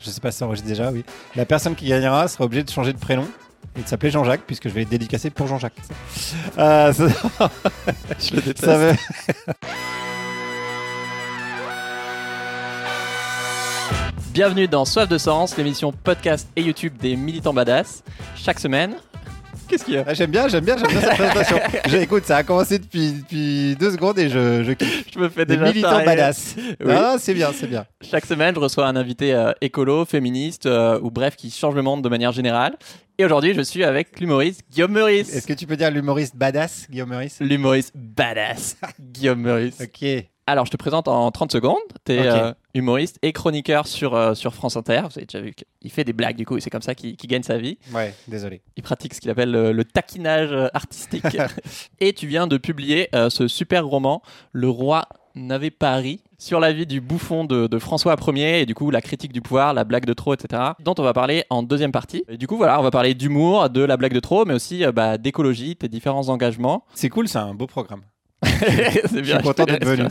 Je sais pas si ça enregistre déjà, oui. La personne qui gagnera sera obligée de changer de prénom et de s'appeler Jean-Jacques, puisque je vais être dédicacé pour Jean-Jacques. Euh, ça- Je le déteste. ça Bienvenue dans Soif de Sens, l'émission podcast et YouTube des militants badass. Chaque semaine. Qu'est-ce qu'il y a Ah, j'aime bien, j'aime bien, j'aime bien cette présentation. J'ai- Écoute, ça a commencé depuis, depuis deux secondes et je, je kiffe. Je me fais Des déjà militants charrier. badass. Oui. Ah, c'est bien, c'est bien. Chaque semaine, je reçois un invité euh, écolo, féministe euh, ou bref qui change le monde de manière générale. Et aujourd'hui, je suis avec l'humoriste Guillaume Meurice. Est-ce que tu peux dire l'humoriste badass, Guillaume Meurice? L'humoriste badass Guillaume Meurice. Ok. Alors, je te présente en 30 secondes. Tu es Ok. humoriste et chroniqueur sur, euh, sur France Inter. Vous avez déjà vu qu'il fait des blagues, du coup, et c'est comme ça qu'il gagne sa vie. Ouais, désolé. Il pratique ce qu'il appelle le, le taquinage euh, artistique. et tu viens de publier euh, ce super roman, Le roi n'avait pas ri, sur la vie du bouffon de, de François Ier, et du coup, la critique du pouvoir, la blague de trop, etc., dont on va parler en deuxième partie. Et du coup, voilà, on va parler d'humour, de la blague de trop, mais aussi euh, bah, d'écologie, tes différents engagements. C'est cool, c'est un beau programme. C'est suis content d'être venu.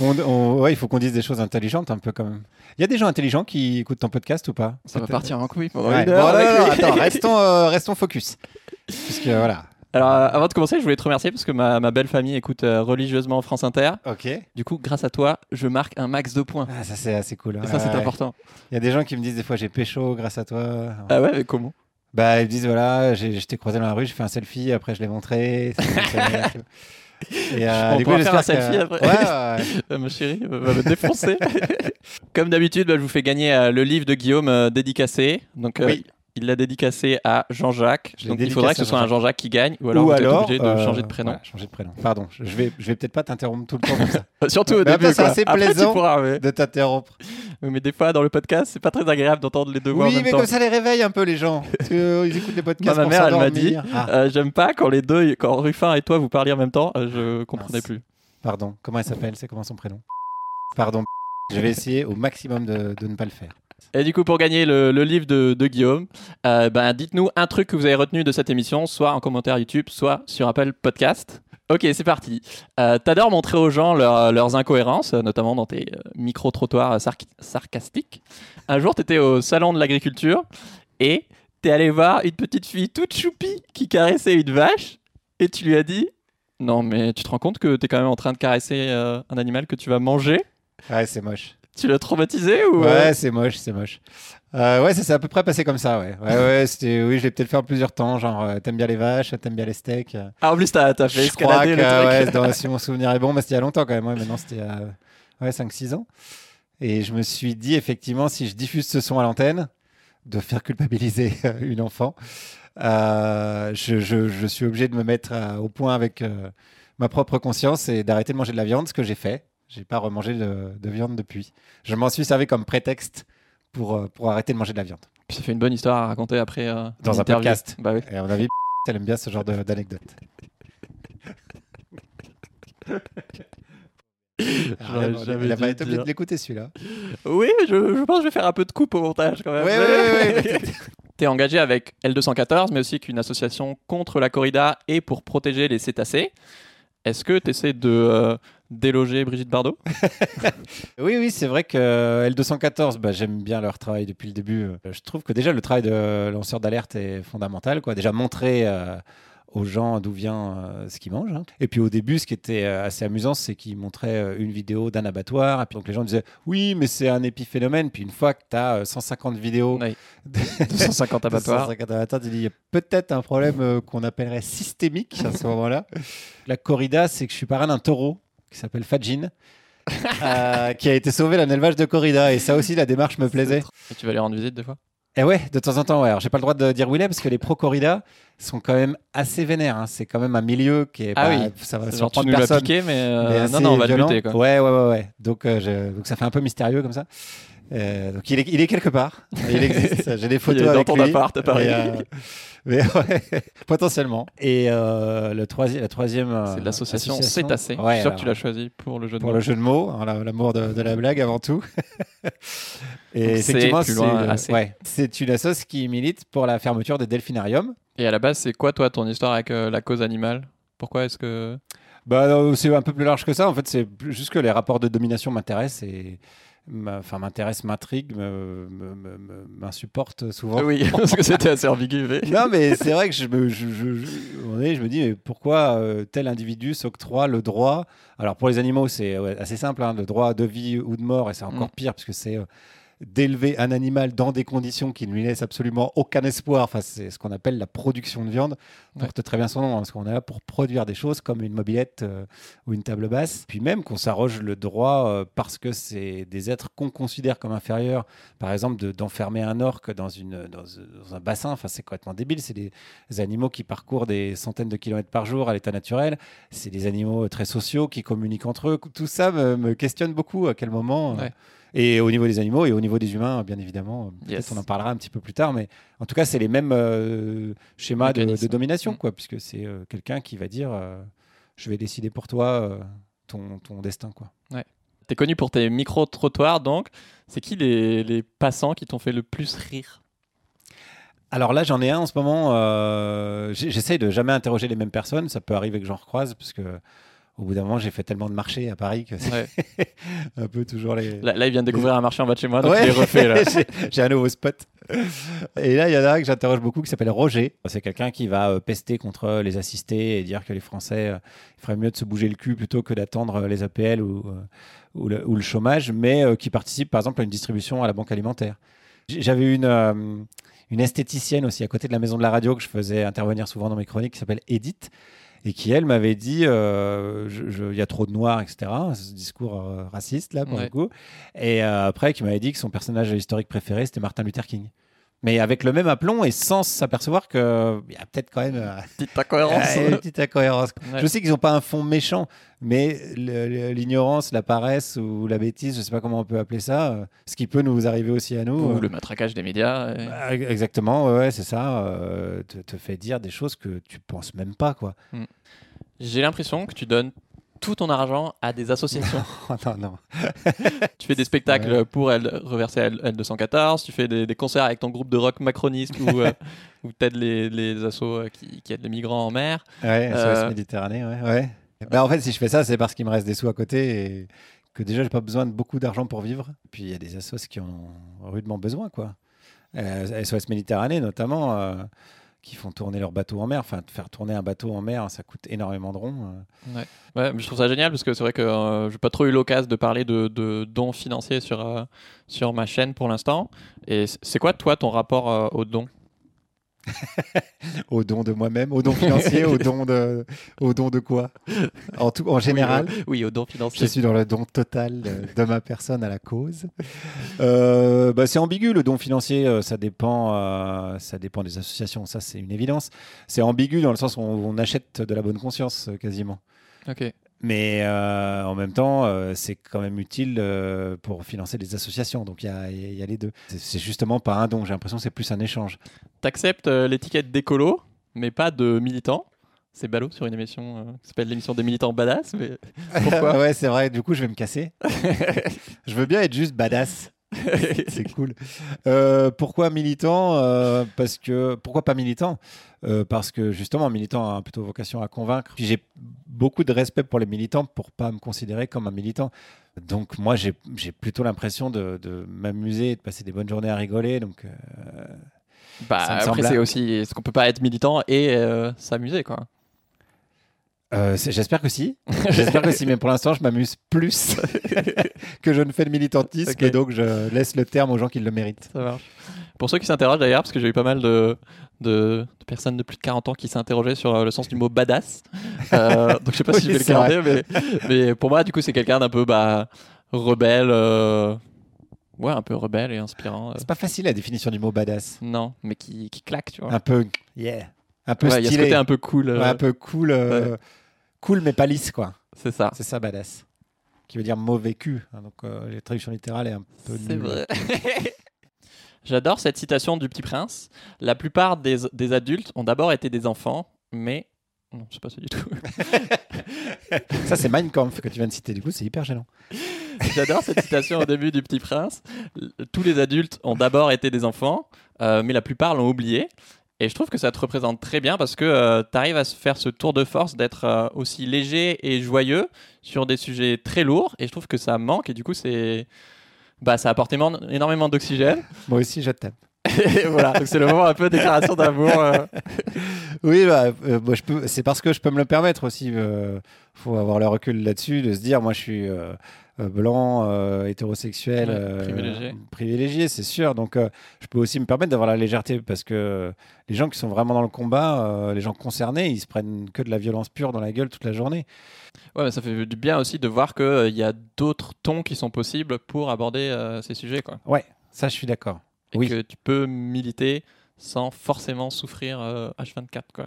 On- on- ouais, il faut qu'on dise des choses intelligentes un peu quand même. Il y a des gens intelligents qui écoutent ton podcast ou pas? Ça va partir en couille pendant Ouais, une bon, heure non, avec non, non, lui. attends, restons, euh, restons focus. Puisque voilà. Alors, euh, avant de commencer, je voulais te remercier parce que ma, ma belle famille écoute euh, religieusement France Inter. Ok. Du coup, grâce à toi, je marque un max de points. Ah, ça c'est assez cool. Et ça, c'est Ouais. important. Il y a des gens qui me disent des fois j'ai pécho grâce à toi. Ah ouais, mais comment? Bah ils me disent voilà, j'ai- je t'ai croisé dans la rue, j'ai fait un selfie, après je l'ai montré. et. Et, On du faire un j'espère que- selfie après. Ouais, ouais. Euh, Ma chérie euh, va me défoncer. Comme d'habitude, bah, je vous fais gagner euh, le livre de Guillaume euh, dédicacé. Donc, euh, Oui. Il l'a dédicacé à Jean-Jacques. Je Donc, il faudrait que ce soit un Jean-Jacques. Qui gagne. Ou alors, Ou vous alors êtes obligé de euh, changer de prénom. changer de prénom. Pardon, je vais, je vais peut-être pas t'interrompre tout le temps comme ça. Surtout au Bah, début. bah, c'est assez Après, plaisant. pourras, mais... de t'interrompre. mais des fois, dans le podcast, c'est pas très agréable d'entendre les deux voix en Oui, même mais temps. comme ça les réveille un peu les gens. Parce que, euh, ils écoutent les podcasts. Moi, ma mère, elle m'a dit. Ah, Euh, J'aime pas quand les deux, quand Ruffin et toi vous parliez en même temps, euh, je comprenais Mince. plus. pardon, comment elle s'appelle? C'est comment son prénom? Pardon. Je vais essayer au maximum de, de ne pas le faire. Et du coup, pour gagner le, livre de, Guillaume, euh, ben, dites-nous un truc que vous avez retenu de cette émission, soit en commentaire YouTube, soit sur Apple Podcast. Ok, c'est parti. Euh, T'adores montrer aux gens leur- leurs incohérences, notamment dans tes euh, micro-trottoirs sarc- sarcastiques. Un jour, t'étais au salon de l'agriculture et t'es allé voir une petite fille toute choupie qui caressait une vache et tu lui as dit Non, mais tu te rends compte que t'es quand même en train de caresser un animal que tu vas manger? Ouais, c'est moche. Tu l'as traumatisé ou euh, Ouais, c'est moche, c'est moche. Euh, ouais, ça s'est à peu près passé comme ça, ouais. Ouais, ouais, c'était, oui, je l'ai peut-être fait en plusieurs temps, genre, euh, t'aimes bien les vaches, t'aimes bien les steaks. euh. Ah, en plus, t'as t'as fait je crois que, truc. dans- si mon souvenir est bon, mais c'était il y a longtemps quand même, ouais, maintenant c'était à ouais, 5-6 ans. Et je me suis dit, effectivement, si je diffuse ce son à l'antenne, de faire culpabiliser une enfant, euh, je, je- je suis obligé de me mettre au point avec euh, ma propre conscience et d'arrêter de manger de la viande, ce que j'ai fait. J'ai pas remangé de, de viande depuis. Je m'en suis servi comme prétexte pour, euh, pour arrêter de manger de la viande. Puis ça fait une bonne histoire à raconter après. euh, Dans un podcast. Bah oui. Et à mon avis, elle aime bien ce genre d'anecdote. Il a pas été obligé de l'écouter celui-là. Oui, je, je pense que je vais faire un peu de coupe au montage quand même. Ouais, ouais, ouais. T'es engagé avec L214, mais aussi qu'une association contre la corrida et pour protéger les cétacés. Est-ce que tu essaies de euh, déloger Brigitte Bardot? Oui, oui, c'est vrai que euh, L214, bah, j'aime bien leur travail depuis le début. Euh, Je trouve que déjà le travail de lanceur d'alerte est fondamental. Quoi. Déjà montrer euh, aux gens d'où vient euh, ce qu'ils mangent. hein. Et puis au début, ce qui était assez amusant, c'est qu'ils montraient une vidéo d'un abattoir. Et puis donc les gens disaient oui, mais c'est un épiphénomène. Puis une fois que tu as 150 vidéos, Oui. de 250 abattoirs. 250 abattoirs, tu dis il y a peut-être un problème qu'on appellerait systémique à ce moment-là. La corrida, c'est que je suis parrain d'un taureau qui s'appelle Fadjin. euh, qui a été sauvé d'un élevage de corrida et ça aussi la démarche me plaisait Et tu vas les rendre visite des fois? Et ouais de temps en temps ouais alors j'ai pas le droit de dire où il est parce que les pro corrida sont quand même assez vénères hein. c'est quand même un milieu qui est Ah bah, oui. ça va sur Genre tu 30 nous l'as personnes piqué, mais, euh, mais non, assez non, on va violent. le buter. Quoi. Ouais, ouais, ouais, ouais. Donc, euh, je- donc ça fait un peu mystérieux comme ça. Euh, donc il est, il est quelque part. Il existe. J'ai des Il photos est dans ton lui. appart à Paris. Et, euh, mais ouais, potentiellement. Et euh, le troisième, la troisième. euh, C'est l'association association- Cétacé. Ouais, je suis sûr que tu l'as choisi pour le jeu de pour mots. le jeu de mots, hein, la- l'amour de, de la blague avant tout. Et Donc, effectivement, c'est ouais, une assoce qui milite pour la fermeture des delphinariums. Et à la base, c'est quoi toi ton histoire avec euh, la cause animale? Pourquoi est-ce que Bah, c'est un peu plus large que ça. En fait, c'est juste que les rapports de domination m'intéressent et enfin, m'intéresse, m'intrigue, m'insupporte souvent. Oui, parce que c'était assez ambigu. mais- Non, mais c'est vrai que je me, je, je- je- me dis, mais pourquoi euh, tel individu s'octroie le droit? Alors pour les animaux, c'est ouais, assez simple, hein, le droit de vie ou de mort, et c'est encore Mm. pire parce que c'est euh, d'élever un animal dans des conditions qui ne lui laissent absolument aucun espoir. Enfin, c'est ce qu'on appelle la production de viande. Ouais. Porte très bien son nom, hein, parce qu'on est là pour produire des choses comme une mobilette euh, ou une table basse. Puis même qu'on s'arroge le droit euh, parce que c'est des êtres qu'on considère comme inférieurs, par exemple de- d'enfermer un orque dans, une, dans, dans un bassin. Enfin, c'est complètement débile. C'est des animaux qui parcourent des centaines de kilomètres par jour à l'état naturel. C'est des animaux très sociaux qui communiquent entre eux. Tout ça me, me questionne beaucoup. À quel moment euh. Et au niveau des animaux et au niveau des humains, bien évidemment. Peut-être Yes. on en parlera un petit peu plus tard, mais en tout cas, c'est les mêmes euh, schémas de, domination, quoi, puisque c'est euh, quelqu'un qui va dire euh, Je vais décider pour toi euh, ton, ton destin. Quoi. T'es connu pour tes micro-trottoirs, donc. C'est qui les, les passants qui t'ont fait le plus rire? Alors là, j'en ai un en ce moment. euh, J'essaye de jamais interroger les mêmes personnes. Ça peut arriver que j'en recroise, parce que au bout d'un moment, j'ai fait tellement de marchés à Paris que c'est Ouais. un peu toujours les. là, là, il vient de découvrir un marché en bas de chez moi, donc Ouais. est refait. J'ai- un nouveau spot. Et là, il y en a un que j'interroge beaucoup qui s'appelle Roger. C'est quelqu'un qui va euh, pester contre les assistés et dire que les Français euh, il ferait mieux de se bouger le cul plutôt que d'attendre euh, les APL ou, euh, ou, le, ou le chômage, mais euh, qui participe par exemple à une distribution à la banque alimentaire. J'avais une, euh, une esthéticienne aussi à côté de la maison de la radio que je faisais intervenir souvent dans mes chroniques qui s'appelle Edith et qui elle m'avait dit euh, il y a trop de noirs etc ce discours euh, raciste là pour Ouais. le coup et euh, après qui m'avait dit que son personnage historique préféré c'était Martin Luther King mais avec le même aplomb et sans s'apercevoir qu'il y a peut-être quand même euh, Petite incohérence. une petite incohérence Ouais. je sais qu'ils n'ont pas un fond méchant mais l'ignorance la paresse ou la bêtise je sais pas comment on peut appeler ça euh, ce qui peut nous arriver aussi à nous Ou euh, le matraquage des médias. et- bah, Exactement, ouais, c'est ça. euh, te, te fait dire des choses que tu penses même pas, quoi. J'ai l'impression que tu donnes tout ton argent à des associations. Non, non. tu fais des spectacles Ouais. pour L, reverser L, L214, tu fais des, des concerts avec ton groupe de rock macroniste ou euh, où les, les assos euh, qui, qui aident les migrants en mer. Ouais, Euh, SOS Méditerranée, ouais. ouais. Bah, en fait, si je fais ça, c'est parce qu'il me reste des sous à côté et que déjà, j'ai pas besoin de beaucoup d'argent pour vivre. Puis il y a des assos qui en ont rudement besoin, quoi. Euh, SOS Méditerranée, notamment, euh, qui font tourner leur bateau en mer. Enfin, faire tourner un bateau en mer, ça coûte énormément de ronds. euh. Ouais, mais je trouve ça génial parce que c'est vrai que euh, j'ai pas trop eu l'occasion de parler de, dons financiers sur, euh, sur ma chaîne pour l'instant. Et c'est quoi, toi, ton rapport euh, aux dons? Au don de moi-même, au don financier, au don de, au don de quoi? En, tout, en général? Oui, euh, oui, aux dons Je financiers. suis dans le don total de, ma personne à la cause. Euh, bah, c'est ambigu le don financier, euh, ça dépend, euh, ça dépend des associations, ça c'est une évidence. C'est ambigu dans le sens où on, on achète de la bonne conscience quasiment. Ok. Mais euh, en même temps, euh, c'est quand même utile euh, pour financer des associations. Donc il y a, il y a les deux. C'est- justement pas un don. J'ai l'impression que c'est plus un échange. T'acceptes l'étiquette d'écolo, mais pas de militant. C'est ballot sur une émission qui s'appelle l'émission des militants badass. Mais... Pourquoi? Ouais, c'est vrai. Du coup, je vais me casser. je veux bien être juste badass. c'est cool. Euh, pourquoi militant Euh, Parce que pourquoi pas militant? Euh, Parce que justement, militant a plutôt vocation à convaincre. J'ai beaucoup de respect pour les militants pour pas me considérer comme un militant. Donc moi, j'ai plutôt l'impression de, de m'amuser, de passer des bonnes journées à rigoler. Donc Bah, après, c'est aussi. Est-ce qu'on peut pas être militant et s'amuser, quoi euh, j'espère que si. J'espère que si, mais pour l'instant, je m'amuse plus que je ne fais de militantisme. Et donc, je laisse le terme aux gens qui le méritent. Ça marche. Pour ceux qui s'interrogent d'ailleurs, parce que j'ai eu pas mal de, de, de personnes de plus de 40 ans qui s'interrogeaient sur euh, le sens du mot badass. Euh, donc je sais pas si je vais le garder, mais, mais pour moi, du coup, c'est quelqu'un d'un peu bah, rebelle. euh, Ouais, un peu rebelle et inspirant. C'est pas facile la définition du mot badass. Non, mais qui, qui claque, tu vois. Un peu, yeah. Un peu Ouais, il y a ce stylé. côté un peu cool. euh, Ouais, un peu cool, euh, cool mais pas lisse quoi. C'est ça. C'est ça badass. Qui veut dire mauvais cul. hein, donc euh, la traduction littérale est un peu C'est vrai. J'adore cette citation du Petit Prince. La plupart des, des adultes ont d'abord été des enfants, mais. Non, c'est pas ça du tout. Ça c'est Mein Kampf que tu viens de citer. Du coup c'est hyper gênant. J'adore cette citation au début du Petit Prince. Tous les adultes ont d'abord été des enfants, euh, mais la plupart l'ont oublié. Et je trouve que ça te représente très bien parce que tu arrives à se faire ce tour de force d'être euh, aussi léger et joyeux sur des sujets très lourds. Et je trouve que ça manque. Et du coup, c'est Bah, ça apporte énormément d'oxygène. Moi aussi, je t'aime. Et voilà, donc c'est le moment un peu déclaration d'amour. euh. Oui, bah, euh, moi, je peux. C'est parce que je peux me le permettre aussi. Il faut avoir le recul là-dessus, de se dire, moi, je suis euh, euh, blanc, euh, hétérosexuel, Ouais, euh, privilégié. privilégié, c'est sûr. Donc, euh, je peux aussi me permettre d'avoir la légèreté parce que les gens qui sont vraiment dans le combat, euh, les gens concernés, ils se prennent que de la violence pure dans la gueule toute la journée. Ouais, mais ça fait du bien aussi de voir qu'il y a d'autres tons qui sont possibles pour aborder euh, ces sujets. Quoi. Ouais, ça, je suis d'accord. Et Oui. que tu peux militer sans forcément souffrir euh, H24. Quoi.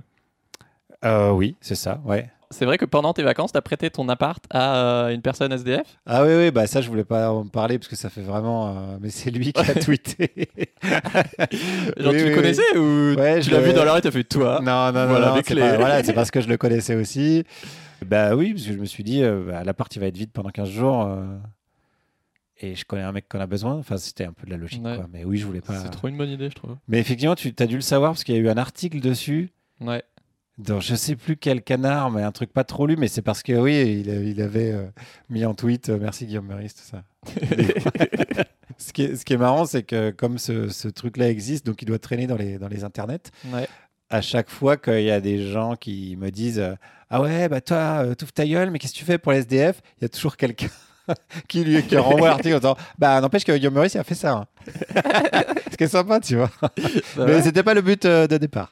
Euh, oui, c'est ça, ouais. C'est vrai que pendant tes vacances, tu as prêté ton appart à euh, une personne SDF Ah oui, oui, bah ça, je voulais pas en parler parce que ça fait vraiment. euh, mais c'est lui qui a tweeté. Genre, Oui, tu oui, le connaissais ou Ouais, tu je l'as vu dans la rue, tu as fait toi? Non, non, non, Voilà, non, les c'est clés. pas- voilà, c'est parce que je le connaissais aussi. Bah oui, parce que je me suis dit, euh, bah, l'appart, il va être vide pendant 15 jours. euh, et je connais un mec qu'on a besoin. Enfin, c'était un peu de la logique, Ouais. quoi. Mais oui, je voulais pas. C'est trop une bonne idée, je trouve. Mais effectivement, tu as dû le savoir parce qu'il y a eu un article dessus. Ouais. Dans je sais plus quel canard, mais un truc pas trop lu, mais c'est parce que oui, il, avait euh, mis en tweet euh, merci Guillaume Meurice, tout ça. ce, qui est, ce qui est marrant, c'est que comme ce, ce truc-là existe, donc il doit traîner dans les, dans les internets, ouais. à chaque fois qu'il y a des gens qui me disent euh, Ah ouais, bah toi, touffe ta gueule, mais qu'est-ce que tu fais pour les SDF Il y a toujours quelqu'un qui lui qui renvoie l'article en disant Bah n'empêche que Guillaume Meurice il a fait ça. hein. Ce qui est sympa, tu vois. Mais c'était pas le but de départ.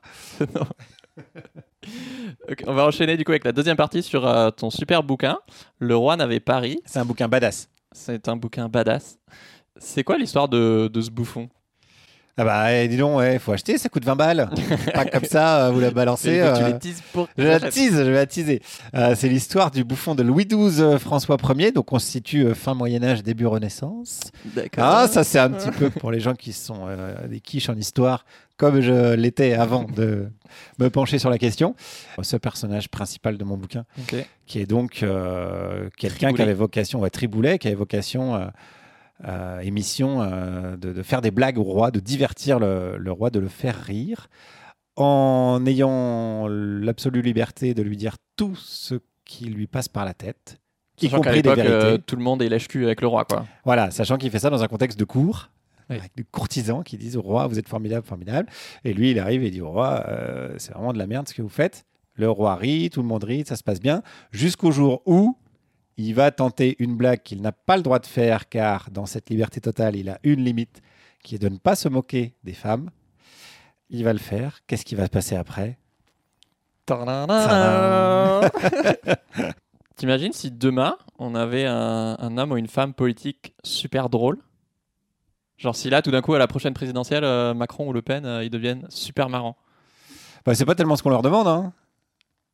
On va enchaîner du coup avec la deuxième partie sur euh, ton super bouquin, Le roi n'avait pas ri. C'est un bouquin badass. C'est un bouquin badass. C'est quoi l'histoire de, de ce bouffon? Ah bah eh, dis donc, il faut acheter, ça coûte 20 balles. pas comme ça, euh, vous la balancez. Tu euh, les teases pour Je la tease, je vais la teaser. Euh, c'est l'histoire du bouffon de Louis XII euh, François Ier, donc on se situe fin Moyen Âge, début Renaissance. D'accord. Ah, ça c'est un petit peu pour les gens qui sont des quiches en histoire, comme je l'étais avant de me pencher sur la question. Ce personnage principal de mon bouquin, qui est donc euh, quelqu'un qui avait vocation, ouais, Triboulet, qui avait vocation, euh, euh, émission, euh, de, de faire des blagues au roi, de divertir le, le roi, de le faire rire, en ayant l'absolue liberté de lui dire tout ce qui lui passe par la tête, y Sachant compris des vérités. euh, tout le monde est lèche-cul avec le roi, quoi. Voilà, sachant qu'il fait ça dans un contexte de cour, Oui. avec des courtisans qui disent au roi, vous êtes formidable, formidable. Et lui, il arrive et dit au roi, euh, c'est vraiment de la merde ce que vous faites. Le roi rit, tout le monde rit, ça se passe bien, jusqu'au jour où il va tenter une blague qu'il n'a pas le droit de faire, car dans cette liberté totale, il a une limite, qui est de ne pas se moquer des femmes. Il va le faire. Qu'est-ce qui va se passer après? T'imagines si demain, on avait un, un homme ou une femme politique super drôle Genre si là, tout d'un coup, à la prochaine présidentielle, euh, Macron ou Le Pen, euh, ils deviennent super marrants. bah, C'est pas tellement ce qu'on leur demande. Hein.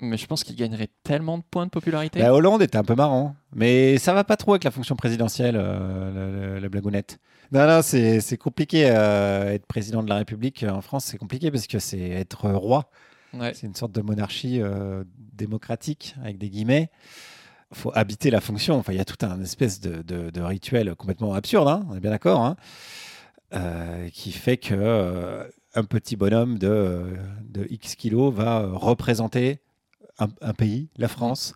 Mais je pense qu'ils gagneraient tellement de points de popularité. Bah, Hollande était un peu marrant, mais ça va pas trop avec la fonction présidentielle, euh, le- la blagounette. Non, non, c'est c'est compliqué. euh, être président de la République en France, c'est compliqué parce que c'est être roi. Ouais. C'est une sorte de monarchie euh, démocratique, avec des guillemets. Faut habiter la fonction. Enfin, il y a tout un espèce de, de- de rituel complètement absurde, hein, on est bien d'accord, hein, euh, qui fait que euh, un petit bonhomme de, de X kilos va représenter un, un pays, la France.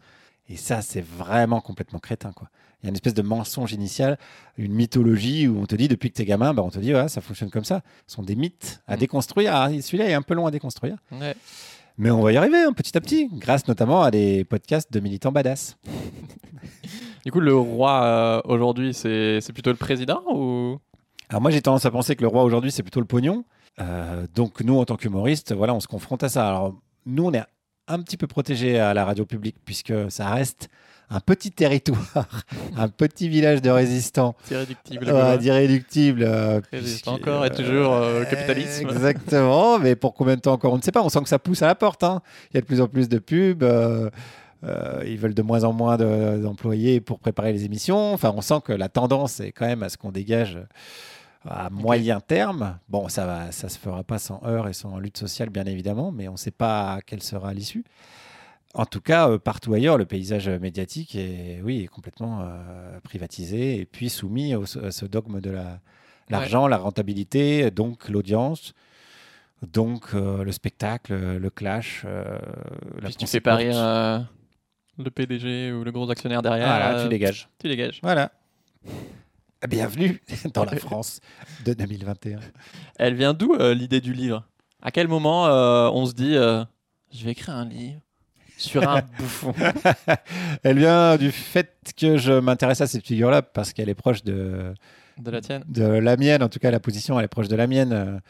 Et ça, c'est vraiment complètement crétin, quoi. Il y a une espèce de mensonge initial, une mythologie où on te dit depuis que t'es gamin, bah, on te dit ouais, ça fonctionne comme ça. Ce sont des mythes à Mm. déconstruire. Ah, Celui-là est un peu long à déconstruire. Ouais. Mais on va y arriver hein, petit à petit, grâce notamment à des podcasts de militants badass. Du coup, le roi euh, aujourd'hui, c'est plutôt le président ou? Alors moi j'ai tendance à penser que le roi aujourd'hui c'est plutôt le pognon. Euh, donc nous en tant qu'humoristes, voilà, on se confronte à ça. Alors nous on est un petit peu protégés à la radio publique puisque ça reste un petit territoire, un petit village de résistants, c'est réductible euh, d'irréductibles. euh, encore et toujours euh, au capitalisme. Exactement, mais pour combien de temps encore On ne sait pas. On sent que ça pousse à la porte. hein. Il y a de plus en plus de pubs. euh, euh, ils veulent de moins en moins de- d'employés pour préparer les émissions. Enfin, on sent que la tendance est quand même à ce qu'on dégage à moyen terme. Bon, ça ça se fera pas sans heurts et sans lutte sociale, bien évidemment, mais on ne sait pas quelle sera l'issue. En tout cas, euh, partout ailleurs, le paysage médiatique est, oui, est complètement euh, privatisé et puis soumis au- à ce dogme de la, l'argent, la rentabilité, donc l'audience, donc euh, le spectacle, le clash. la Puis si tu fais pas rire le PDG ou le gros actionnaire derrière, Voilà, tu dégages. tu dégages. Voilà. Bienvenue dans la France de 2021. Elle vient d'où euh, l'idée du livre? À quel moment euh, on se dit euh, je vais écrire un livre sur un bouffon? Elle vient du fait que je m'intéresse à cette figure-là parce qu'elle est proche de, de la tienne? de la mienne. En tout cas, la position, elle est proche de la mienne.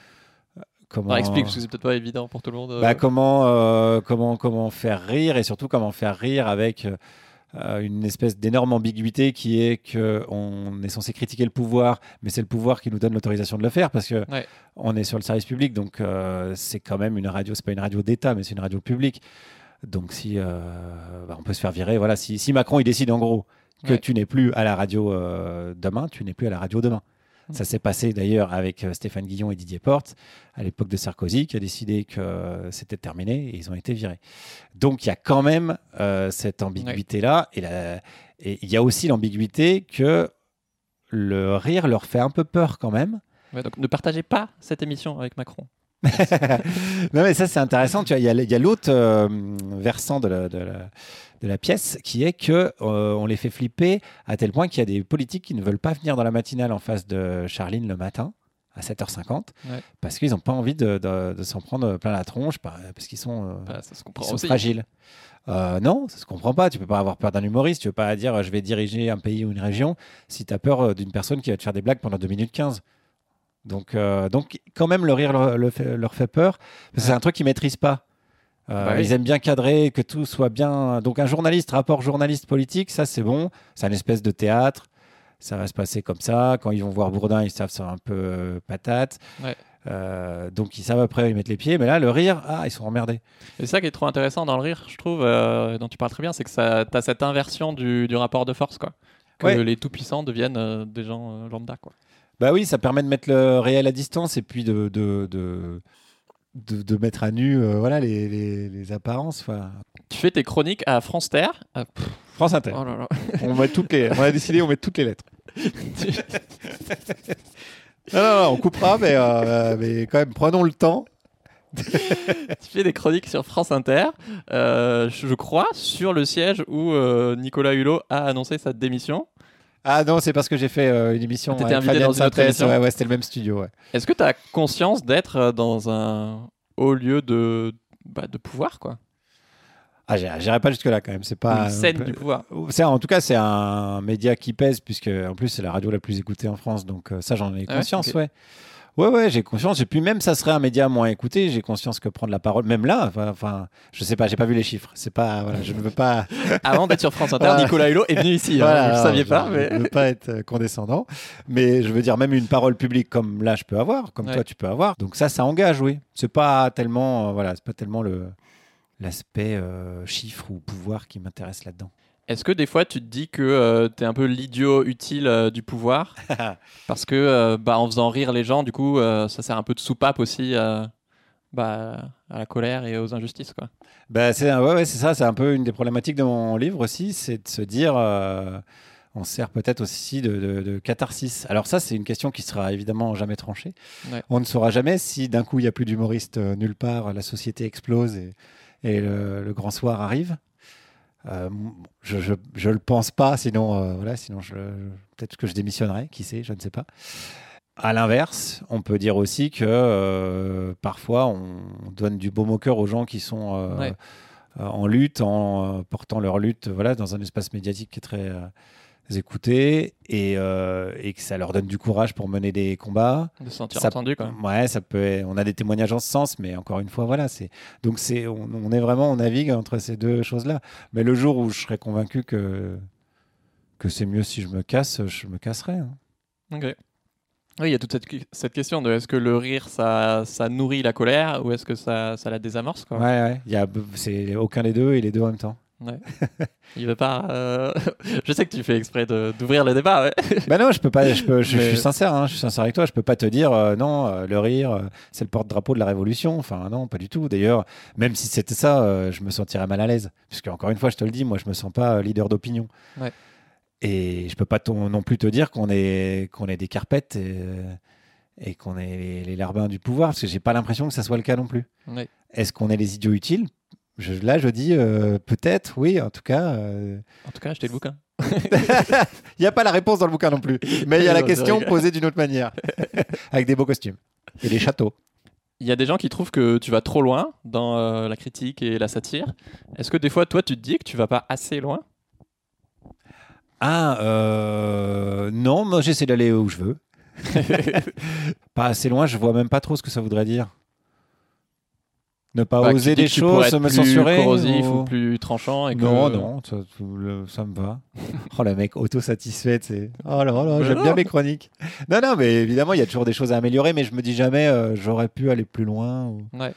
Comment... Explique parce que c'est peut-être pas évident pour tout le monde. Bah, comment, comment, comment faire rire et surtout comment faire rire avec une espèce d'énorme ambiguïté qui est que on est censé critiquer le pouvoir, mais c'est le pouvoir qui nous donne l'autorisation de le faire parce que Ouais. on est sur le service public, donc euh, c'est quand même une radio, c'est pas une radio d'État, mais c'est une radio publique. Donc si euh, bah, on peut se faire virer, voilà, si, si Macron il décide en gros que Ouais. tu n'es plus à la radio euh, demain, tu n'es plus à la radio demain. Ça s'est passé d'ailleurs avec euh, Stéphane Guillon et Didier Porte à l'époque de Sarkozy, qui a décidé que euh, c'était terminé et ils ont été virés. Donc il y a quand même euh, cette ambiguïté-là. Et la- et il y a aussi l'ambiguïté que le rire leur fait un peu peur quand même. Ouais, donc ne partagez pas cette émission avec Macron. non, mais ça, c'est intéressant. Tu vois, il y a, il y a l'autre euh, versant de la, de, la, de la pièce qui est que euh, on les fait flipper à tel point qu'il y a des politiques qui ne veulent pas venir dans la matinale en face de Charline le matin à 7h50 Ouais. parce qu'ils n'ont pas envie de, de- de s'en prendre plein la tronche par- parce qu'ils sont, euh, Bah, ça se ils comprend sont aussi. fragiles. Euh, non, ça se comprend pas. Tu peux pas avoir peur d'un humoriste. Tu peux pas dire je vais diriger un pays ou une région si tu as peur d'une personne qui va te faire des blagues pendant 2 minutes 15. Donc, euh, donc quand même, le rire leur, le fait, leur fait peur. Parce que c'est un truc qu'ils maîtrisent pas. Euh, Bah oui. Ils aiment bien cadrer, que tout soit bien. Donc un journaliste, rapport journaliste politique, ça c'est bon. C'est une espèce de théâtre. Ça va se passer comme ça. Quand ils vont voir Bourdin, ils savent que c'est un peu euh, patate. Ouais. Euh, donc ils savent après ils mettent les pieds. Mais là, le rire, ah, ils sont emmerdés. Et c'est ça qui est trop intéressant dans le rire, je trouve, dont tu parles très bien, c'est que ça, as cette inversion du, du rapport de force, quoi. Que Ouais. les tout-puissants deviennent euh, des gens lambda, quoi. Bah oui, ça permet de mettre le réel à distance et puis de, de, de, de, de mettre à nu euh, voilà, les, les, les apparences. Tu fais tes chroniques à France Ter. Ah, pff, France Inter. oh là là. On, met toutes les, on a décidé, on met toutes les lettres. Non, non, non, on coupera, mais, euh, mais quand même, prenons le temps. tu fais des chroniques sur France Inter, euh, je je crois, sur le siège où euh, Nicolas Hulot a annoncé sa démission. Ah non, c'est parce que j'ai fait euh, une émission. T'étais invité Fabienne dans une autre émission Ouais, ouais, c'était le même studio. Ouais. Est-ce que tu as conscience d'être euh, dans un haut lieu de, bah, de pouvoir, quoi? Ah, j'irai pas jusque-là quand même. C'est pas Une scène du pouvoir. C'est- en tout cas, c'est un média qui pèse, puisque en plus, c'est la radio la plus écoutée en France. Donc, euh, ça, j'en ai Ah ouais conscience, ouais. Ouais, ouais, j'ai conscience. Et puis, même ça serait un média moins écouté, j'ai conscience que prendre la parole, même là, enfin, je sais pas, j'ai pas vu les chiffres. C'est pas, voilà, je ne veux pas. Avant d'être sur France Inter, Voilà. Nicolas Hulot est venu ici. hein, vous ne saviez je- pas, Je mais. ne veux pas être euh, condescendant, mais je veux dire, même une parole publique comme là, je peux avoir, comme Ouais. toi, tu peux avoir. Donc, ça, ça engage, oui. C'est pas tellement, euh, voilà, c'est pas tellement le l'aspect euh, chiffre ou pouvoir qui m'intéresse là-dedans. Est-ce que des fois tu te dis que tu es un peu l'idiot utile euh, du pouvoir Parce que euh, bah, en faisant rire les gens, du coup, euh, ça sert un peu de soupape aussi euh, bah, à la colère et aux injustices. Quoi? Bah, c'est ouais, ça, c'est un peu une des problématiques de mon livre aussi, c'est de se dire, euh, on sert peut-être aussi de, de- de catharsis. Alors ça, c'est une question qui sera évidemment jamais tranchée. Ouais. On ne saura jamais si d'un coup il n'y a plus d'humoristes euh, nulle part, la société explose et, et le, le grand soir arrive. Euh, je, je, je le pense pas, sinon euh, voilà, sinon je, peut-être que je démissionnerai, qui sait, je ne sais pas. À l'inverse, on peut dire aussi que euh, parfois on donne du baume au cœur aux gens qui sont Ouais. en lutte, en portant leur lutte voilà, dans un espace médiatique qui est très écouté et, euh, et que ça leur donne du courage pour mener des combats. De se sentir Ça- entendu. Quoi. Ouais, ça peut. On a des témoignages en ce sens, mais encore une fois, voilà, c'est donc c'est on, on est vraiment on navigue entre ces deux choses-là. Mais le jour où je serai convaincu que que c'est mieux si je me casse, je me casserai. hein. Ok. Oui, il y a toute cette, cette question de est-ce que le rire ça, ça nourrit la colère ou est-ce que ça, ça la désamorce quoi. Ouais, ouais. Il y a c'est aucun des deux et les deux en même temps. Il veut pas. euh, je sais que tu fais exprès d'ouvrir le débat. ouais. bah non, je peux pas. Je peux. Je, je Mais- suis sincère. hein, je suis sincère avec toi. Je peux pas te dire euh, non. euh, le rire, c'est le porte-drapeau de la révolution. Enfin non, pas du tout. D'ailleurs, même si c'était ça, je me sentirais mal à l'aise, puisque encore une fois, je te le dis, moi, je me sens pas leader d'opinion. Ouais. Et je peux pas ton- non plus te dire qu'on est qu'on est des carpettes et, et qu'on est les, les larbins du pouvoir, parce que j'ai pas l'impression que ça soit le cas non plus. Ouais. Est-ce qu'on est les idiots utiles? Je, Là, je dis euh, peut-être, oui. En tout cas, euh, En tout cas, achetez le bouquin. Il n'y a pas la réponse dans le bouquin non plus. Mais il y a la Non, question posée d'une autre manière. Avec des beaux costumes. Et des châteaux. Il y a des gens qui trouvent que tu vas trop loin dans euh, la critique et la satire. Est-ce que des fois, toi, tu te dis que tu vas pas assez loin? Ah, euh, non, moi j'essaie d'aller où je veux. Pas assez loin, je vois même pas trop ce que ça voudrait dire. Ne pas Bah, oser des choses, me plus censurer. corrosif ou- ou plus tranchant et que... Non, non, ça, le- ça me va. oh, le mec autosatisfait, c'est. Oh là là, j'aime bien mes chroniques. Non, non, mais évidemment, il y a toujours des choses à améliorer, mais je me dis jamais, euh, j'aurais pu aller plus loin. ou- Ouais.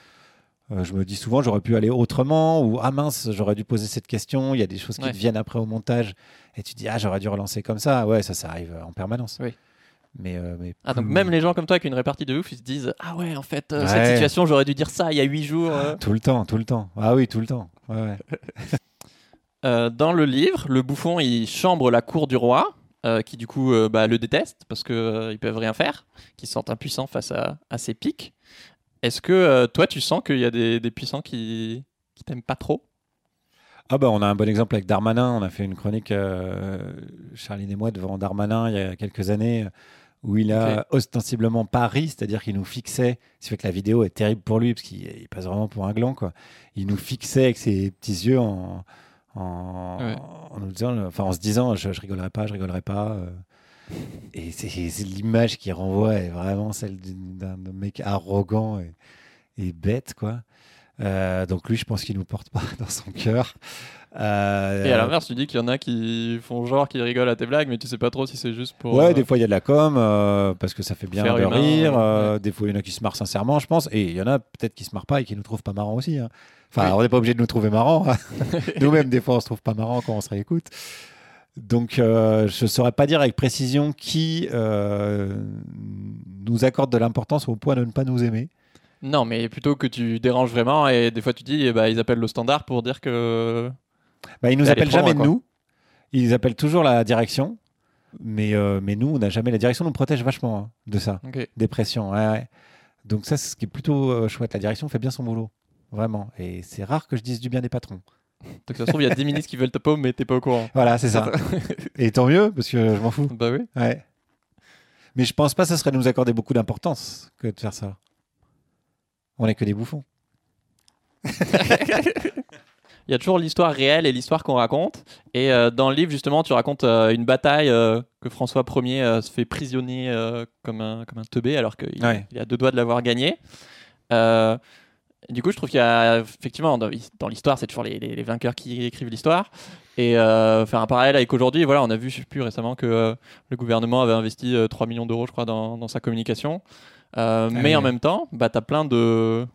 Euh, je me dis souvent, j'aurais pu aller autrement, ou ah mince, j'aurais dû poser cette question. Il y a des choses qui Ouais. te viennent après au montage, et tu dis, ah, j'aurais dû relancer comme ça. Ouais, ça, ça arrive en permanence. Oui. Mais, euh, mais Ah, donc plus- même les gens comme toi avec une répartie de ouf, ils se disent Ah ouais, en fait, euh, Ouais. cette situation, j'aurais dû dire ça il y a 8 jours. euh. Tout le temps, tout le temps. Ah oui, tout le temps. Ouais, ouais. Dans le livre, le bouffon, il chambre la cour du roi, qui du coup bah, le déteste parce qu'ils ils peuvent rien faire, qui se sentent impuissants face à, à ses pics. Est-ce que toi, tu sens qu'il y a des, des puissants qui, qui t'aiment pas trop? Ah bah on a un bon exemple avec Darmanin. On a fait une chronique, euh, Charline et moi, devant Darmanin il y a quelques années, où il a ostensiblement pas ri, c'est-à-dire qu'il nous fixait, ce qui fait que la vidéo est terrible pour lui, parce qu'il il passe vraiment pour un gland. Quoi. Il nous fixait avec ses petits yeux en, en, Ouais. en nous disant, enfin, en se disant je, je rigolerai pas, je rigolerai pas. euh. Et c'est l'image qu'il renvoie est vraiment celle d'un d'un mec arrogant et, et bête, quoi. Euh, donc lui, je pense qu'il nous porte pas dans son cœur. Euh, Et à l'inverse, tu dis qu'il y en a qui font genre qu'ils rigolent à tes blagues, mais tu sais pas trop si c'est juste pour. Ouais, euh, des fois il y a de la com euh, parce que ça fait bien de humain, rire. ouais. Des fois il y en a qui se marrent sincèrement, je pense. Et il y en a peut-être qui se marrent pas et qui nous trouvent pas marrants aussi. hein. Enfin, Oui. on n'est pas obligé de nous trouver marrants. hein. Nous-mêmes, des fois, on se trouve pas marrants quand on se réécoute. Donc, je saurais pas dire avec précision qui nous accorde de l'importance au point de ne pas nous aimer. Non, mais plutôt que tu déranges vraiment et des fois tu dis, eh bah, ils appellent le standard pour dire que. Bah, ils nous appellent jamais loin, nous. Ils appellent toujours la direction. Mais, euh, mais nous, on n'a jamais la direction, nous protège vachement hein, de ça. Ok. des pressions. ouais, ouais. Donc ça, c'est ce qui est plutôt euh, chouette. La direction fait bien son boulot, vraiment. Et c'est rare que je dise du bien des patrons. Donc ça se trouve, il y a 10 ministres qui veulent ta paume, mais t'es pas au courant. Voilà, c'est ça. Et tant mieux, parce que je m'en fous. Bah oui. Ouais. Mais je pense pas que ça serait nous accorder beaucoup d'importance que de faire ça. On n'est que des bouffons. Il y a toujours l'histoire réelle et l'histoire qu'on raconte. Et euh, dans le livre, justement, tu racontes euh, une bataille euh, que François Ier se fait prisonnier comme, un, comme un teubé alors qu'il Ouais. a deux doigts de l'avoir gagné. Du coup, je trouve qu'il y a effectivement dans, dans l'histoire, c'est toujours les, les- les vainqueurs qui écrivent l'histoire. Et faire un parallèle avec aujourd'hui, voilà, on a vu, je sais plus récemment, que le gouvernement avait investi euh, 3 millions d'euros, je crois, dans, dans sa communication. Euh, mais oui. en même temps, bah, tu as plein de.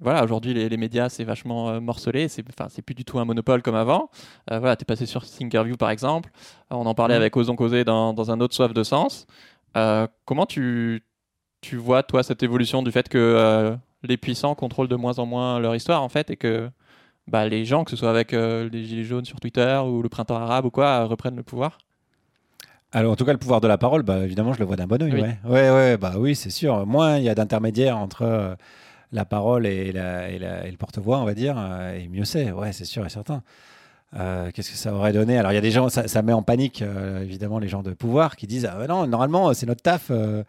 Voilà, aujourd'hui, les, les médias, c'est vachement euh, morcelé. C'est enfin, c'est plus du tout un monopole comme avant. Euh, voilà, tu es passé sur Thinkerview, par exemple. Euh, on en parlait Mhm. avec Osons Causer dans, dans un autre soif de sens. Euh, comment tu, tu vois, toi, cette évolution du fait que les puissants contrôlent de moins en moins leur histoire, en fait, et que bah, les gens, que ce soit avec les Gilets jaunes sur Twitter ou le printemps arabe ou quoi, reprennent le pouvoir? Alors, en tout cas, le pouvoir de la parole, bah, évidemment, je le vois d'un bon oeil. Oui. Ouais. ouais, ouais, bah oui, c'est sûr. Moins il y a d'intermédiaires entre la parole et, la- et la- et le porte-voix, on va dire, euh, et mieux c'est. Ouais, c'est sûr et certain. Euh, Qu'est-ce que ça aurait donné? Alors, il y a des gens, ça, ça met en panique, euh, évidemment, les gens de pouvoir qui disent Ah, non, normalement, c'est notre taf. euh,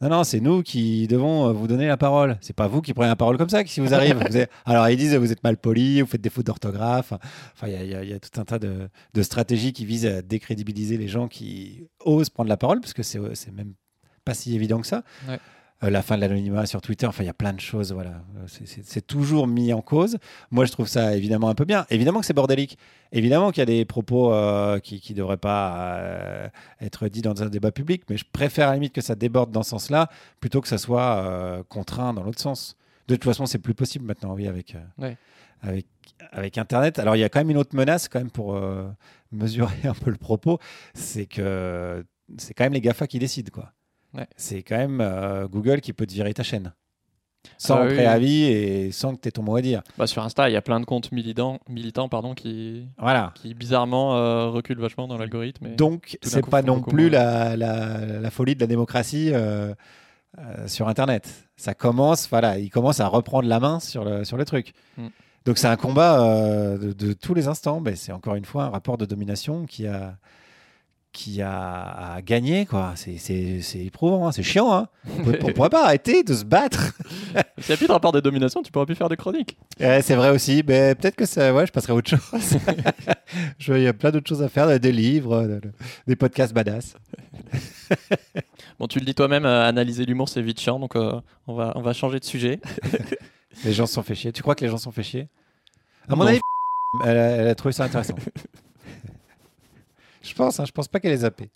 non, non, c'est nous qui devons vous donner la parole. C'est pas vous qui prenez la parole comme ça, qui vous arrive. Vous êtes- Alors, ils disent Vous êtes mal poli, vous faites des fautes d'orthographe. Enfin, il y a- y, y tout un tas de, de stratégies qui visent à décrédibiliser les gens qui osent prendre la parole, parce que c'est c'est même pas si évident que ça. Ouais. Euh, la fin de l'anonymat sur Twitter, enfin, il y a plein de choses, voilà. Euh, c'est- toujours mis en cause. Moi, je trouve ça évidemment un peu bien. Évidemment que c'est bordélique. Évidemment qu'il y a des propos euh, qui ne devraient pas euh, être dits dans un débat public, mais je préfère à la limite que ça déborde dans ce sens-là, plutôt que ça soit euh, contraint dans l'autre sens. De toute façon, c'est plus possible maintenant, oui, avec, Ouais. avec, avec Internet. Alors, il y a quand même une autre menace, quand même, pour euh, mesurer un peu le propos, c'est que c'est quand même les GAFA qui décident, quoi. Ouais. C'est quand même euh, Google qui peut te virer ta chaîne. Sans oui, préavis et sans que tu aies ton mot à dire. bah, Sur Insta, il y a plein de comptes militants, militants pardon, qui, Voilà. qui bizarrement euh, reculent vachement dans l'algorithme. et- Donc, c'est pas non plus la, la, la folie de la démocratie euh, euh, sur Internet. Ça commence, voilà, ils commencent à reprendre la main sur le, sur le truc. Mm. Donc, c'est un combat euh, de, de tous les instants. Ben, c'est encore une fois un rapport de domination qui a, qui a, a gagné, quoi. C'est- éprouvant, hein, c'est chiant. Hein. On on pourrait pas arrêter de se battre. A plus de rapport de domination, tu pourras plus faire de chroniques. Ouais, c'est vrai aussi. Mais peut-être que ça, ouais, je passerai à autre chose. Il y a plein d'autres choses à faire, des livres, de- des podcasts badass. Bon, tu le dis toi-même, euh, analyser l'humour, c'est vite chiant, donc euh, on, va, on va changer de sujet. Les gens se sont fait chier. Tu crois que les gens se sont fait chier? À mon Non. avis, elle a, elle a trouvé ça intéressant. Je pense, hein, je pense pas qu'elle les a zappés.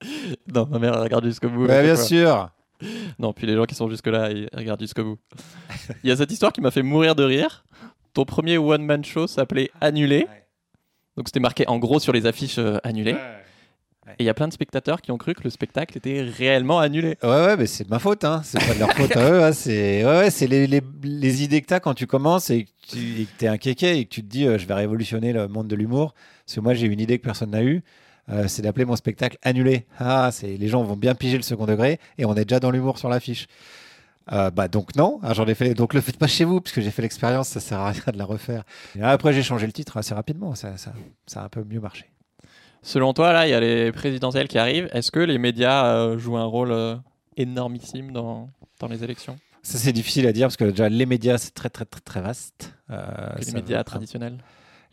non, ma mère elle regarde jusqu'au bout. à Ouais, chaque bien sûr. Non, puis les gens qui sont jusque-là, ils regardent jusqu'au bout. Il y a cette histoire qui m'a fait mourir de rire. Ton premier one-man show s'appelait Annulé. Donc c'était marqué en gros sur les affiches euh, annulé. Et il y a plein de spectateurs qui ont cru que le spectacle était réellement annulé. Ouais, ouais, mais c'est de ma faute, hein. c'est pas de leur faute à eux. hein. C'est ouais, ouais, c'est les, les, les idées que tu as quand tu commences et que tu es un kéké et que tu te dis euh, je vais révolutionner le monde de l'humour. Parce que moi, j'ai une idée que personne n'a eue. Euh, c'est d'appeler mon spectacle annulé. Ah, c'est les gens vont bien piger le second degré et on est déjà dans l'humour sur l'affiche. Euh, bah donc non, Ah, j'en ai fait. Donc le faites pas chez vous parce que j'ai fait l'expérience, ça sert à rien de la refaire. Et après j'ai changé le titre assez rapidement, ça, ça, ça a un peu mieux marché. Selon toi, là, il y a les présidentielles qui arrivent. Est-ce que les médias euh, jouent un rôle euh, énormissime dans, dans les élections? Ça c'est difficile à dire parce que déjà les médias c'est très très très très vaste. Les médias va- traditionnels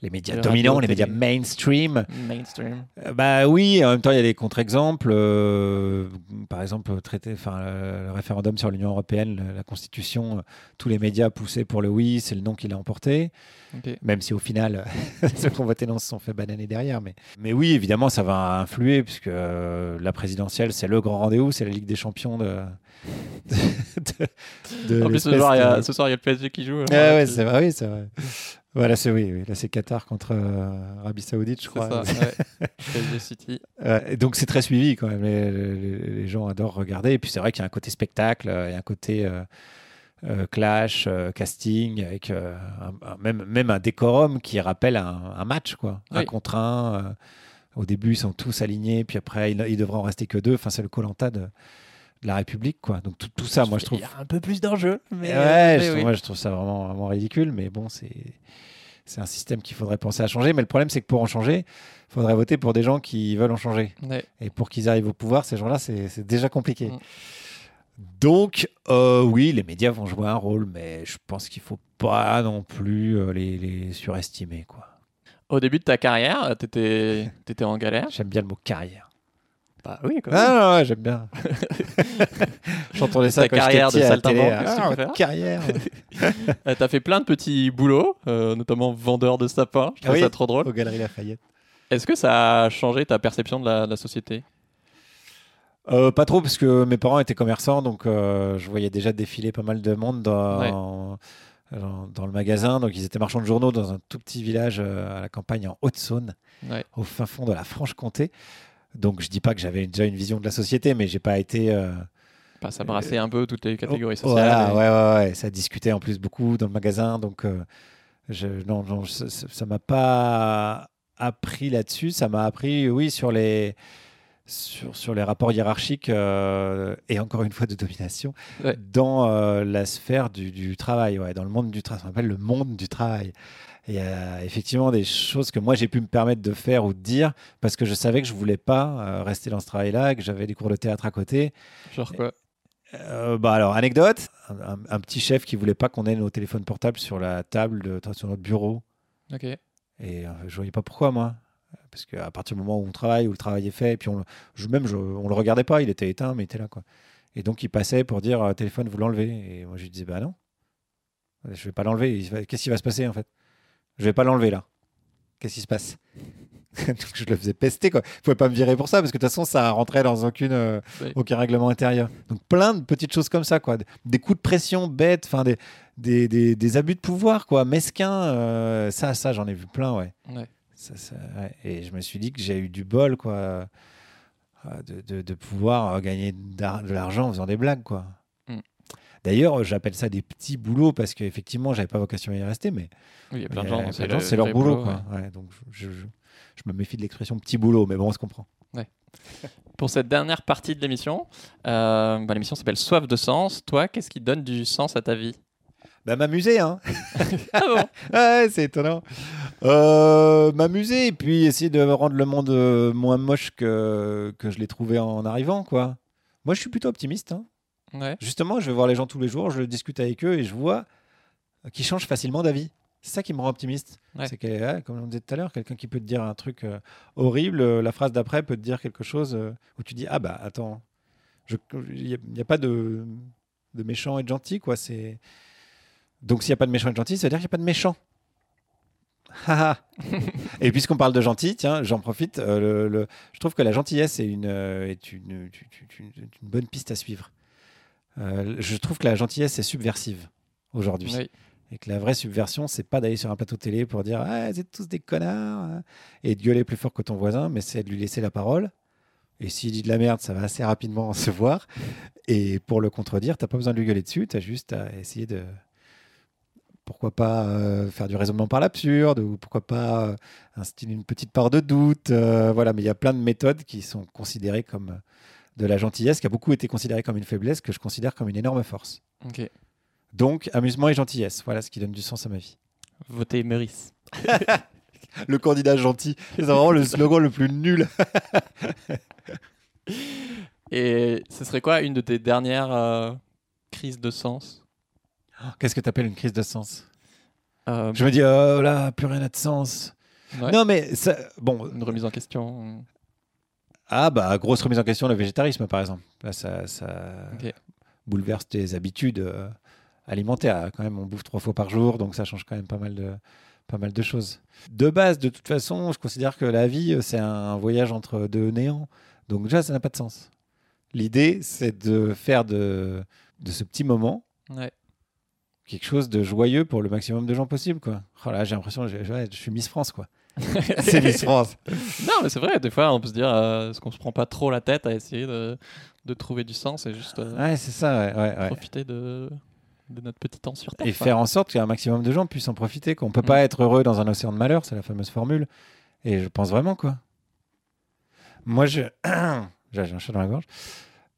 les médias dominants, les médias mainstream. Mainstream. Euh, Bah oui, en même temps, il y a des contre-exemples. euh, par exemple, traité, enfin, le, référendum sur l'Union européenne, la Constitution, euh, tous les médias poussaient pour le oui, c'est le non qui l'a emporté. Ok. Même si au final, ceux qui ont voté non se sont fait bananer derrière. Mais, mais oui, évidemment, ça va influer, puisque euh, la présidentielle, c'est le grand rendez-vous, c'est la Ligue des champions de. de, de- de En plus, ce soir, il y a, le PSG qui joue. euh, Ah ouais, c'est vrai, oui, c'est vrai. Voilà, c'est oui, oui. Là, c'est Qatar contre euh, Arabie Saoudite, je crois. ça, ouais. City. Euh, donc c'est très suivi quand même. Les, les- les gens adorent regarder. Et puis c'est vrai qu'il y a un côté spectacle, il y a un côté euh, euh, clash, casting, avec un- un- même, même un décorum qui rappelle un, un match, quoi. Un contre un. au début, ils sont tous alignés, puis après, il, il devrait en rester que deux. Enfin, c'est le Colanta de, de la République, quoi. Donc tout, tout ça, moi, je trouve. Il y a un peu plus d'enjeu. Mais, Ouais, mais je, trouve- oui. moi, je trouve ça vraiment, vraiment ridicule, mais bon, c'est c'est un système qu'il faudrait penser à changer. Mais le problème, c'est que pour en changer, il faudrait voter pour des gens qui veulent en changer. Ouais. Et pour qu'ils arrivent au pouvoir, ces gens-là, c'est déjà compliqué. Mm. Donc, euh, oui, les médias vont jouer un rôle, mais je pense qu'il faut pas non plus euh, les, les surestimer. quoi. Au début de ta carrière, tu étais, en galère? J'aime bien le mot carrière. Bah oui, quand Ah ouais, j'aime bien. J'entendais ça quand carrière de à la télé. Ah, carrière. Euh, T'as fait plein de petits boulots, euh, notamment vendeur de sapins. Je trouve Oui. ça trop drôle. Aux Galeries Lafayette. Est-ce que ça a changé ta perception de la, de la société? Euh, pas trop, parce que mes parents étaient commerçants, donc euh, je voyais déjà défiler pas mal de monde dans, dans, dans le magasin. Donc ils étaient marchands de journaux dans un tout petit village à la campagne en Haute-Saône, Ouais. au fin fond de la Franche-Comté. Donc je dis pas que j'avais déjà une vision de la société, mais j'ai pas été. euh, Ça brassait un peu toutes les catégories Oh, sociales. Voilà, et- ouais, ouais, ouais. Ça discutait en plus beaucoup dans le magasin. Donc, euh, je, non, non, ça ça m'a pas appris là-dessus. Ça m'a appris, oui, sur les, sur, sur les rapports hiérarchiques euh, et encore une fois de domination Ouais. dans euh, la sphère du, du travail, ouais, dans le monde du travail. Ça s'appelle le monde du travail. Et euh, effectivement, des choses que moi j'ai pu me permettre de faire ou de dire parce que je savais que je voulais pas euh, rester dans ce travail-là, que j'avais des cours de théâtre à côté. Genre quoi? Bah alors, anecdote, un, petit chef qui voulait pas qu'on ait nos téléphones portables sur la table, de, sur notre bureau. Ok. Et je voyais pas pourquoi, moi. Parce qu'à partir du moment où on travaille, où le travail est fait, et puis on, je, même, je, on le regardait pas, il était éteint, mais il était là, quoi. Et donc, il passait pour dire euh, téléphone, vous l'enlevez. Et moi, je lui disais, bah non, je vais pas l'enlever. Qu'est-ce qui va se passer, en fait? Je vais pas l'enlever, là. Qu'est-ce qui se passe? Donc, je le faisais pester, quoi. Il pouvait pas me virer pour ça, parce que de toute façon, ça rentrait dans aucune, euh, Oui. aucun règlement intérieur. Donc, plein de petites choses comme ça, quoi. Des coups de pression bêtes, enfin, des, des, des, des abus de pouvoir, quoi, mesquins. euh, ça, ça, j'en ai vu plein, ouais. Ouais. Ça, ça, ouais. Et je me suis dit que j'ai eu du bol, quoi, euh, de, de, de pouvoir euh, gagner de l'argent en faisant des blagues, quoi. Mm. D'ailleurs, euh, j'appelle ça des petits boulots parce qu'effectivement, j'avais pas vocation à y rester, mais Oui, il y a plein de gens. le c'est leur boulot, ouais. quoi. Ouais, donc, je, je, je me méfie de l'expression petit boulot, mais bon, on se comprend. Pour cette dernière partie de l'émission, euh, bah, l'émission s'appelle Soif de sens. Toi, qu'est-ce qui donne du sens à ta vie? Bah, m'amuser, hein. Ah bon? Ouais, c'est étonnant. Euh, M'amuser et puis essayer de rendre le monde euh, moins moche que, que je l'ai trouvé en arrivant, quoi. Moi, je suis plutôt optimiste. hein. Ouais. Justement, je vais voir les gens tous les jours, je discute avec eux et je vois qu'ils changent facilement d'avis. C'est ça qui me rend optimiste. Ouais. C'est que, comme on disait tout à l'heure, quelqu'un qui peut te dire un truc euh, horrible, euh, la phrase d'après peut te dire quelque chose euh, où tu dis Ah bah attends, il n'y a pas de, de méchant et de gentil. Quoi. C'est... Donc s'il n'y a pas de méchant et de gentil, ça veut dire qu'il n'y a pas de méchant. Et puisqu'on parle de gentil, tiens, j'en profite. euh, le- le- je trouve que la gentillesse est une, euh, est une, une- une- une- une bonne piste à suivre. Euh, je trouve que la gentillesse est subversive aujourd'hui. Oui. Et que la vraie subversion, c'est pas d'aller sur un plateau télé pour dire ah, vous êtes tous des connards hein, et de gueuler plus fort que ton voisin, mais c'est de lui laisser la parole. Et s'il dit de la merde, ça va assez rapidement se voir. Et pour le contredire, t'as pas besoin de lui gueuler dessus, tu as juste à essayer de. Pourquoi pas euh, faire du raisonnement par l'absurde ou pourquoi pas euh, instiller une petite part de doute. euh, voilà, mais il y a plein de méthodes qui sont considérées comme euh, de la gentillesse, qui a beaucoup été considérée comme une faiblesse, que je considère comme une énorme force. Ok. Donc, amusement et gentillesse, voilà ce qui donne du sens à ma vie. Votez Meurice. Le candidat gentil, c'est vraiment le slogan le plus nul. Et ce serait quoi une de tes dernières euh, crises de sens? Qu'est-ce que tu appelles une crise de sens? Euh, Je me dis, oh là, plus rien n'a de sens. ouais, Non, mais ça, bon, Une remise en question. ah bah, grosse remise en question, le végétarisme, par exemple. Là, ça, bouleverse tes habitudes euh, alimentaires. Quand même, on bouffe trois fois par jour, donc ça change quand même pas mal de, pas mal de choses. De base, de toute façon, je considère que la vie, c'est un voyage entre deux néants. Donc déjà, ça n'a pas de sens. L'idée, c'est de faire de, de ce petit moment Ouais. Quelque chose de joyeux pour le maximum de gens possible. Quoi. Oh là, j'ai l'impression que ouais, je suis Miss France. quoi. c'est Miss France. Non, mais c'est vrai, des fois, on peut se dire, euh, est-ce qu'on se prend pas trop la tête à essayer de, de trouver du sens et juste euh, Ouais, c'est ça. ouais, ouais, ouais. profiter de, de notre petit temps sur Terre Et quoi. faire en sorte qu'un maximum de gens puissent en profiter. Qu'on ne peut pas Mm. être heureux dans un océan de malheur, c'est la fameuse formule. Et je pense vraiment, quoi. Moi, je. j'ai j'ai un chat dans la gorge.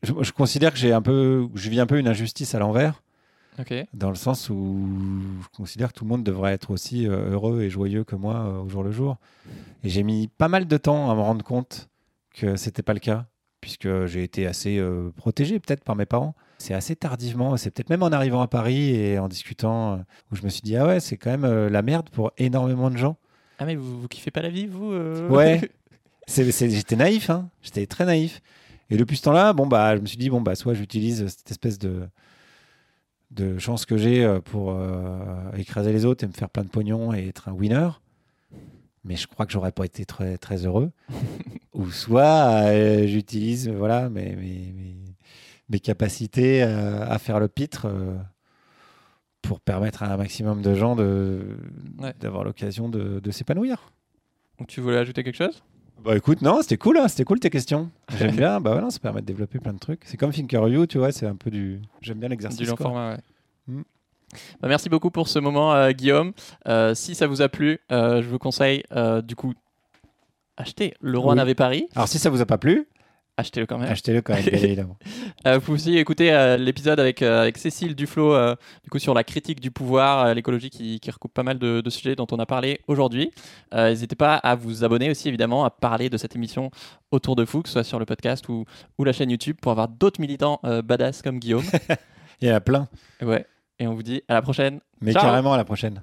Je, je considère que j'ai un peu, je vis un peu une injustice à l'envers, Dans le sens où je considère que tout le monde devrait être aussi euh, heureux et joyeux que moi euh, au jour le jour. Et j'ai mis pas mal de temps à me rendre compte que c'était pas le cas, puisque j'ai été assez euh, protégé peut-être par mes parents. C'est assez tardivement, c'est peut-être même en arrivant à Paris et en discutant, où je me suis dit, ah ouais, c'est quand même euh, la merde pour énormément de gens. Ah, mais vous, vous kiffez pas la vie, vous euh Ouais. J'étais naïf, hein. j'étais très naïf. Et depuis ce temps-là, bon, bah, je me suis dit, bon, bah, soit j'utilise cette espèce de, de chance que j'ai euh, pour euh, écraser les autres et me faire plein de pognon et être un winner. Mais je crois que j'aurais pas été très, très heureux. Ou soit euh, j'utilise voilà, mes, mes, mes, mes capacités euh, à faire le pitre pour permettre à un maximum de gens de, Ouais. d'avoir l'occasion de, de s'épanouir. Tu voulais ajouter quelque chose? Bah écoute, non, c'était cool, hein, c'était cool tes questions. J'aime bien, bah voilà, ça permet de développer plein de trucs. C'est comme Thinkerview, tu vois, c'est un peu du. J'aime bien l'exercice. Du long quoi. format, ouais. Mm. Bah, merci beaucoup pour ce moment, euh, Guillaume. Euh, si ça vous a plu, euh, je vous conseille du coup acheter Le Roi Oui. n'avait Paris. Alors si ça vous a pas plu, Achetez-le quand même. achetez-le quand même, bien évidemment. Euh, vous pouvez aussi écouter euh, l'épisode avec, euh, avec Cécile Duflo du coup, sur la critique du pouvoir, l'écologie qui, qui recoupe pas mal de, de sujets dont on a parlé aujourd'hui. N'hésitez pas à vous abonner aussi évidemment, à parler de cette émission autour de vous, que ce soit sur le podcast ou, ou la chaîne YouTube pour avoir d'autres militants badass comme Guillaume. Il y en a plein, ouais. Et on vous dit à la prochaine. mais Ciao. carrément à la prochaine.